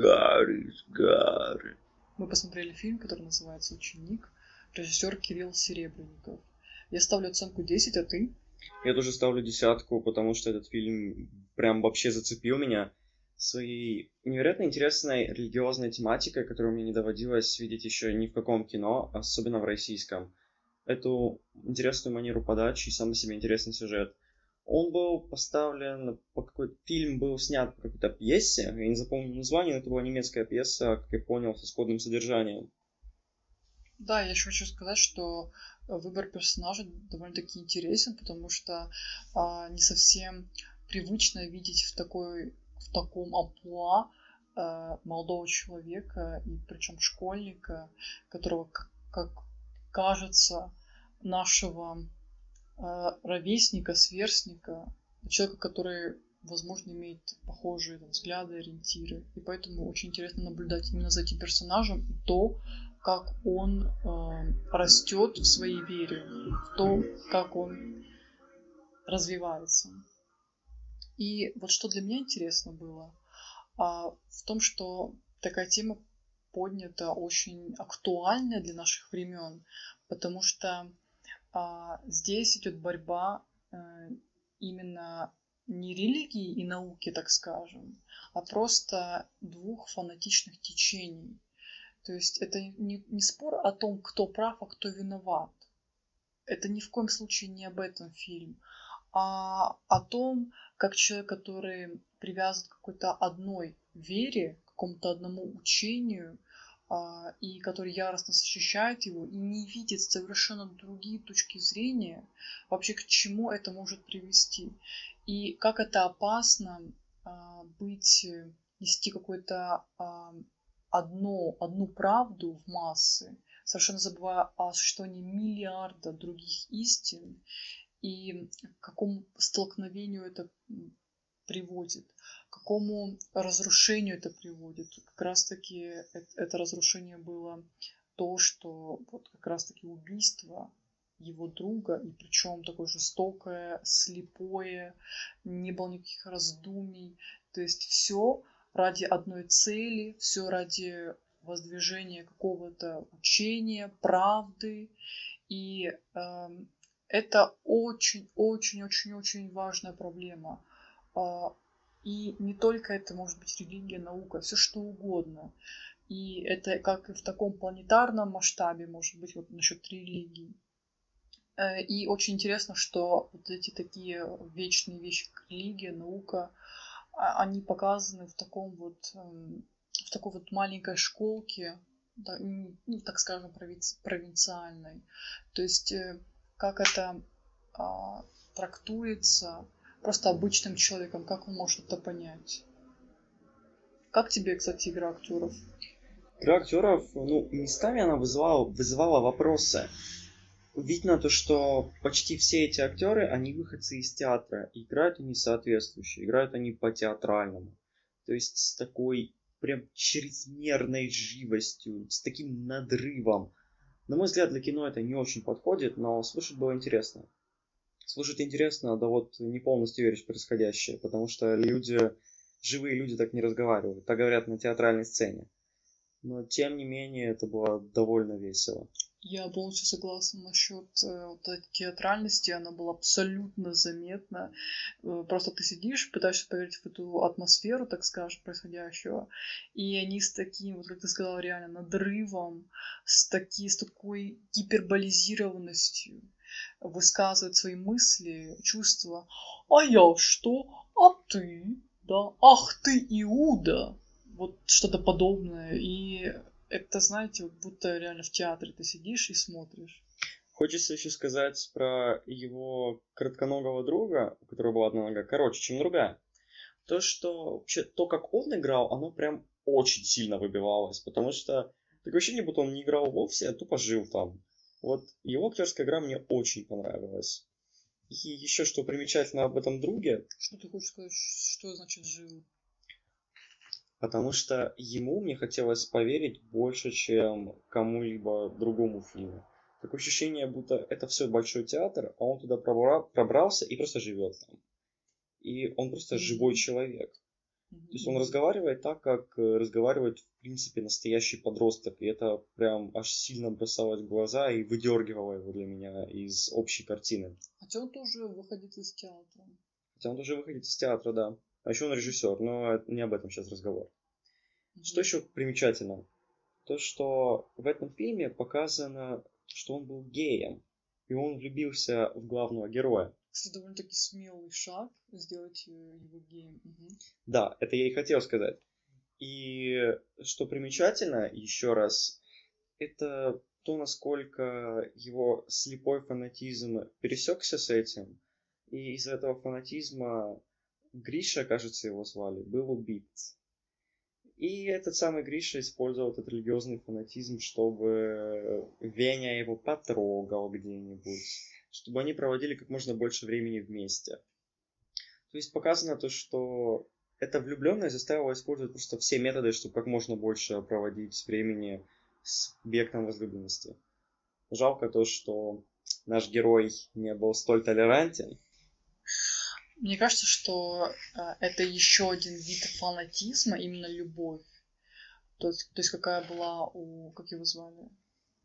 Гаррис, Гаррис. Мы посмотрели фильм, который называется «Ученик», режиссер Кирилл Серебренников. Я ставлю оценку 10, а ты? Я тоже ставлю десятку, потому что этот фильм прям вообще зацепил меня своей невероятно интересной религиозной тематикой, которую мне не доводилось видеть еще ни в каком кино, особенно в российском. Эту интересную манеру подачи и сам по себе интересный сюжет. Он был поставлен по какой-то... Фильм был снят по какой-то пьесе, я не запомнил название, но это была немецкая пьеса, как я понял, со сходным содержанием. Да, я еще хочу сказать, что выбор персонажа довольно-таки интересен, потому что а, не совсем привычно видеть в такой в таком амплуа а, молодого человека и причем школьника, которого как, как кажется нашего ровесника, сверстника, человека, который возможно, имеет похожие там, взгляды, ориентиры. И поэтому очень интересно наблюдать именно за этим персонажем и то, как он э, растет в своей вере, в том, как он развивается. И вот что для меня интересно было, а, в том, что такая тема поднята очень актуальная для наших времен, потому что а, здесь идет борьба а, именно не религии и науки, так скажем, а просто двух фанатичных течений. То есть это не, не спор о том, кто прав, а кто виноват. Это ни в коем случае не об этом фильм, а о том, как человек, который привязан к какой-то одной вере, к какому-то одному учению, и который яростно защищает его и не видит совершенно другие точки зрения, вообще к чему это может привести. И как это опасно а, быть, нести какое-то а, одно, одну правду в массы, совершенно забывая о существовании миллиарда других истин и к какому столкновению это приводит, какому разрушению это приводит. Как раз-таки это, разрушение было то, что вот как раз-таки убийство его друга, и причем такое жестокое, слепое, не было никаких раздумий. То есть все ради одной цели, все ради воздвижения какого-то учения, правды. И э, это очень-очень-очень-очень важная проблема. Э, и не только это может быть религия, наука, все что угодно. И это как и в таком планетарном масштабе, может быть, вот насчет религии. Э, и очень интересно, что вот эти такие вечные вещи, как религия, наука, а, они показаны в таком вот эм, в такой вот маленькой школке, ну, так скажем, провинциальной. То есть э, как это а, трактуется просто обычным человеком, как он может это понять. Как тебе, кстати, игра актеров? Игра актеров, ну, местами она вызывала, вызывала вопросы видно то, что почти все эти актеры, они выходцы из театра. Играют они соответствующие, играют они по-театральному. То есть с такой прям чрезмерной живостью, с таким надрывом. На мой взгляд, для кино это не очень подходит, но слушать было интересно. Слушать интересно, да вот не полностью веришь в происходящее, потому что люди, живые люди так не разговаривают, так говорят на театральной сцене. Но тем не менее это было довольно весело. Я полностью согласна насчет э, вот этой театральности, она была абсолютно заметна. Э, просто ты сидишь, пытаешься поверить в эту атмосферу, так скажем, происходящего, и они с таким, вот как ты сказала, реально надрывом, с, таки, с такой гиперболизированностью высказывают свои мысли, чувства. А я что? А ты? Да? Ах ты, Иуда! Вот что-то подобное. И это, знаете, вот будто реально в театре ты сидишь и смотришь. Хочется еще сказать про его кратконогого друга, у которого была одна нога короче, чем другая. То, что вообще то, как он играл, оно прям очень сильно выбивалось, потому что такое ощущение, будто он не играл вовсе, а тупо жил там. Вот его актерская игра мне очень понравилась. И еще что примечательно об этом друге. Что ты хочешь сказать, что значит жил? Потому что ему мне хотелось поверить больше, чем кому-либо другому фильму. Такое ощущение, будто это все большой театр, а он туда пробрался и просто живет там. И он просто mm-hmm. живой человек. То есть он разговаривает так, как э, разговаривает, в принципе, настоящий подросток. И это прям аж сильно бросалось в глаза и выдергивало его для меня из общей картины. Хотя он тоже выходит из театра. Хотя он тоже выходит из театра, да. А еще он режиссер, но не об этом сейчас разговор. Mm-hmm. Что еще примечательно? То, что в этом фильме показано, что он был геем. И он влюбился в главного героя. Кстати, довольно-таки смелый шаг сделать э, его геем. Угу. Да, это я и хотел сказать. И что примечательно, еще раз, это то, насколько его слепой фанатизм пересекся с этим. И из-за этого фанатизма Гриша, кажется, его звали, был убит. И этот самый Гриша использовал этот религиозный фанатизм, чтобы Веня его потрогал где-нибудь чтобы они проводили как можно больше времени вместе. То есть показано то, что эта влюбленность заставила использовать просто все методы, чтобы как можно больше проводить времени с объектом возлюбленности. Жалко то, что наш герой не был столь толерантен. Мне кажется, что э, это еще один вид фанатизма, именно любовь. То есть, то есть какая была у... Как его звали?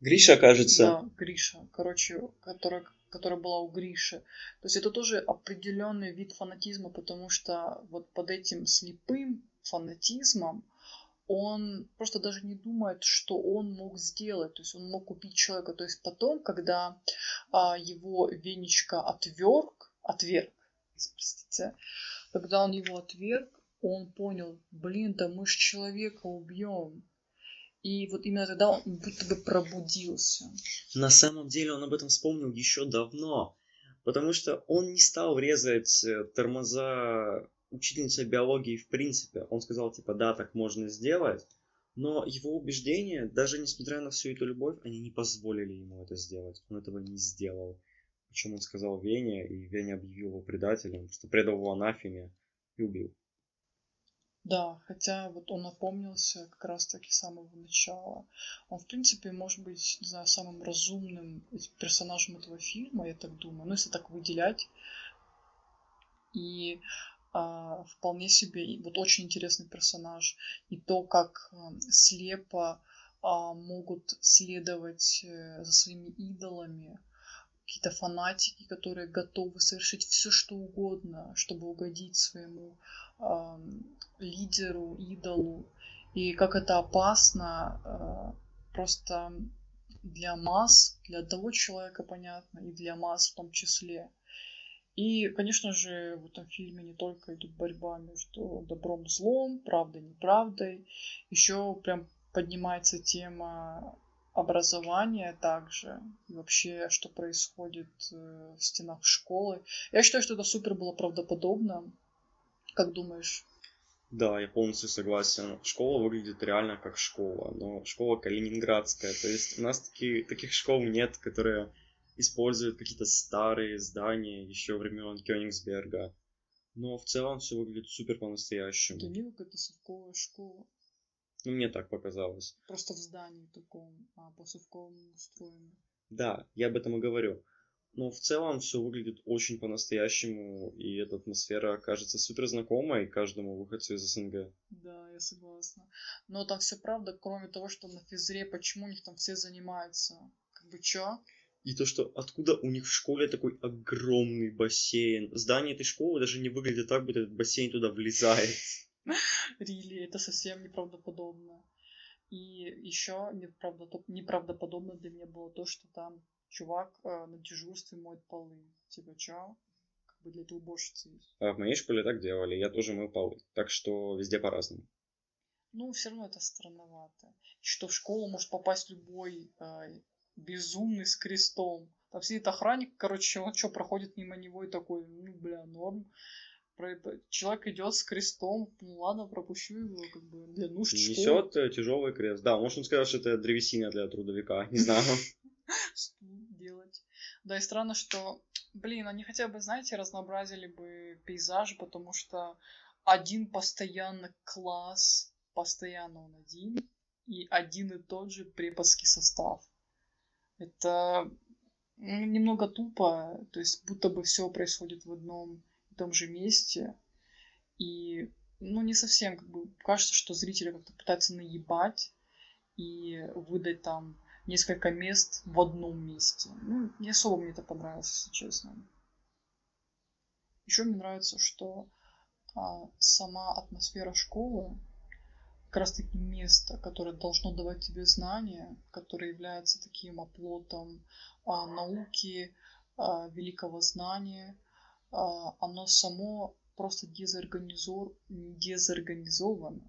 Гриша, кажется. Да, Гриша. Короче, которая которая была у Гриши. То есть это тоже определенный вид фанатизма, потому что вот под этим слепым фанатизмом он просто даже не думает, что он мог сделать. То есть он мог купить человека. То есть потом, когда а, его Венечка отверг, отверг, простите, когда он его отверг, он понял, блин, да мы ж человека убьем. И вот именно тогда он будто бы пробудился. На самом деле он об этом вспомнил еще давно. Потому что он не стал резать э, тормоза учительницы биологии в принципе. Он сказал, типа, да, так можно сделать. Но его убеждения, даже несмотря на всю эту любовь, они не позволили ему это сделать. Он этого не сделал. Причем он сказал Вене, и Веня объявил его предателем, что предал его анафеме и убил. Да, хотя вот он напомнился как раз-таки с самого начала. Он, в принципе, может быть, не знаю, самым разумным персонажем этого фильма, я так думаю. Ну, если так выделять. И а, вполне себе вот очень интересный персонаж. И то, как а, слепо а, могут следовать а, за своими идолами какие-то фанатики, которые готовы совершить все, что угодно, чтобы угодить своему э, лидеру, идолу. И как это опасно э, просто для масс, для одного человека, понятно, и для масс в том числе. И, конечно же, в этом фильме не только идет борьба между добром и злом, правдой и неправдой. Еще прям поднимается тема образование также, и вообще, что происходит э, в стенах школы. Я считаю, что это супер было правдоподобно. Как думаешь? Да, я полностью согласен. Школа выглядит реально как школа, но школа калининградская. То есть у нас таки, таких школ нет, которые используют какие-то старые здания еще времен Кёнигсберга. Но в целом все выглядит супер по-настоящему. Данилок это совковая школа. Ну, мне так показалось. Просто в здании таком, а по совковому устроено. Да, я об этом и говорю. Но в целом все выглядит очень по-настоящему, и эта атмосфера кажется супер знакомой каждому выходцу из СНГ. Да, я согласна. Но там все правда, кроме того, что на физре, почему у них там все занимаются? Как бы чё? И то, что откуда у них в школе такой огромный бассейн. Здание этой школы даже не выглядит так, будто этот бассейн туда влезает. Рили, это совсем неправдоподобно. И еще неправдоподобно для меня было то, что там чувак э, на дежурстве моет полы. Типа, чё? Как бы для этой уборщицы есть. А в моей школе так делали, я тоже мыл полы. Так что везде по-разному. Ну, все равно это странновато. Что в школу может попасть любой э, безумный с крестом. Там сидит охранник, короче, он что, проходит мимо него и такой, ну, бля, норм человек идет с крестом, ну ладно, пропущу его, как бы для нужд Несет э, тяжелый крест. Да, можно сказать, что это древесина для трудовика, не знаю. делать. Да и странно, что, блин, они хотя бы, знаете, разнообразили бы пейзаж, потому что один постоянно класс, постоянно он один, и один и тот же преподский состав. Это немного тупо, то есть будто бы все происходит в одном том же месте. И ну, не совсем, как бы, кажется, что зрители как-то пытаются наебать и выдать там несколько мест в одном месте. Ну, не особо мне это понравилось, если честно. Еще мне нравится, что а, сама атмосфера школы, как раз таки место, которое должно давать тебе знания, которое является таким оплотом а, науки, а, великого знания, оно само просто дезорганизо... дезорганизовано.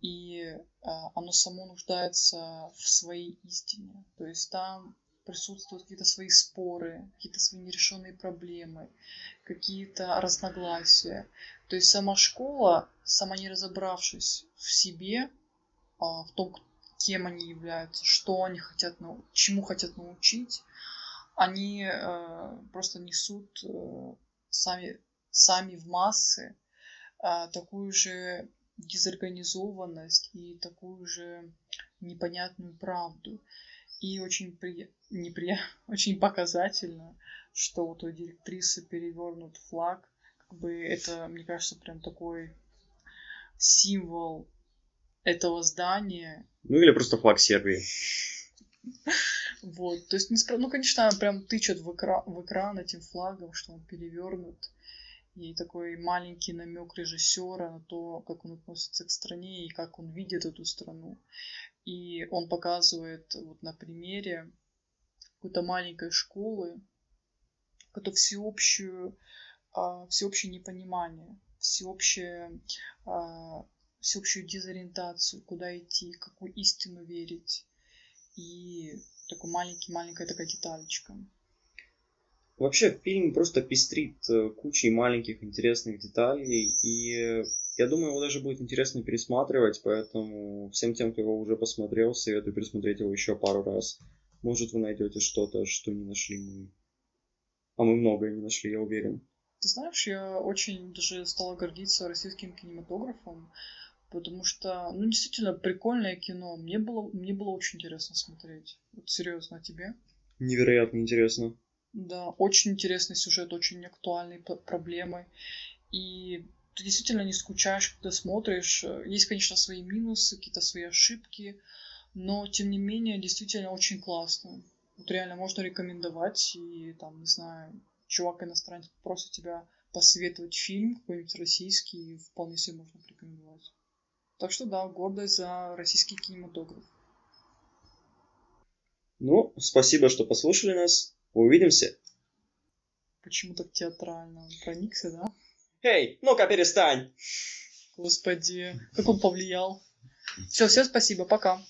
И а, оно само нуждается в своей истине. То есть там присутствуют какие-то свои споры, какие-то свои нерешенные проблемы, какие-то разногласия. То есть сама школа, сама не разобравшись в себе, в том, кем они являются, что они хотят, чему хотят научить, они э, просто несут э, сами сами в массы а, такую же дезорганизованность и такую же непонятную правду. И очень, при... непри... очень показательно, что вот у директрисы перевернут флаг. Как бы это, мне кажется, прям такой символ этого здания. Ну или просто флаг Сербии. Вот, то есть, ну, конечно, прям тычет в экран, в экран этим флагом, что он перевернут и такой маленький намек режиссера на то, как он относится к стране и как он видит эту страну. И он показывает вот на примере какой-то маленькой школы, какое-то всеобщую, а, всеобщее непонимание, всеобщее, а, всеобщую дезориентацию, куда идти, какую истину верить. И такой маленький, маленькая такая деталечка. Вообще фильм просто пестрит э, кучей маленьких интересных деталей, и я думаю, его даже будет интересно пересматривать, поэтому всем тем, кто его уже посмотрел, советую пересмотреть его еще пару раз. Может, вы найдете что-то, что не нашли мы. А мы многое не нашли, я уверен. Ты знаешь, я очень даже стала гордиться российским кинематографом, потому что, ну, действительно, прикольное кино. Мне было, мне было очень интересно смотреть. Вот серьезно, а тебе? Невероятно интересно. Да, очень интересный сюжет, очень актуальные проблемы. И ты действительно не скучаешь, когда смотришь. Есть, конечно, свои минусы, какие-то свои ошибки, но, тем не менее, действительно очень классно. Вот реально можно рекомендовать, и там, не знаю, чувак иностранец просит тебя посоветовать фильм какой-нибудь российский, вполне себе можно порекомендовать. Так что да, гордость за российский кинематограф. Ну, спасибо, что послушали нас. Увидимся. Почему так театрально? Проникся, да? Эй, ну-ка перестань! Господи, как он повлиял. Все, всем спасибо, пока.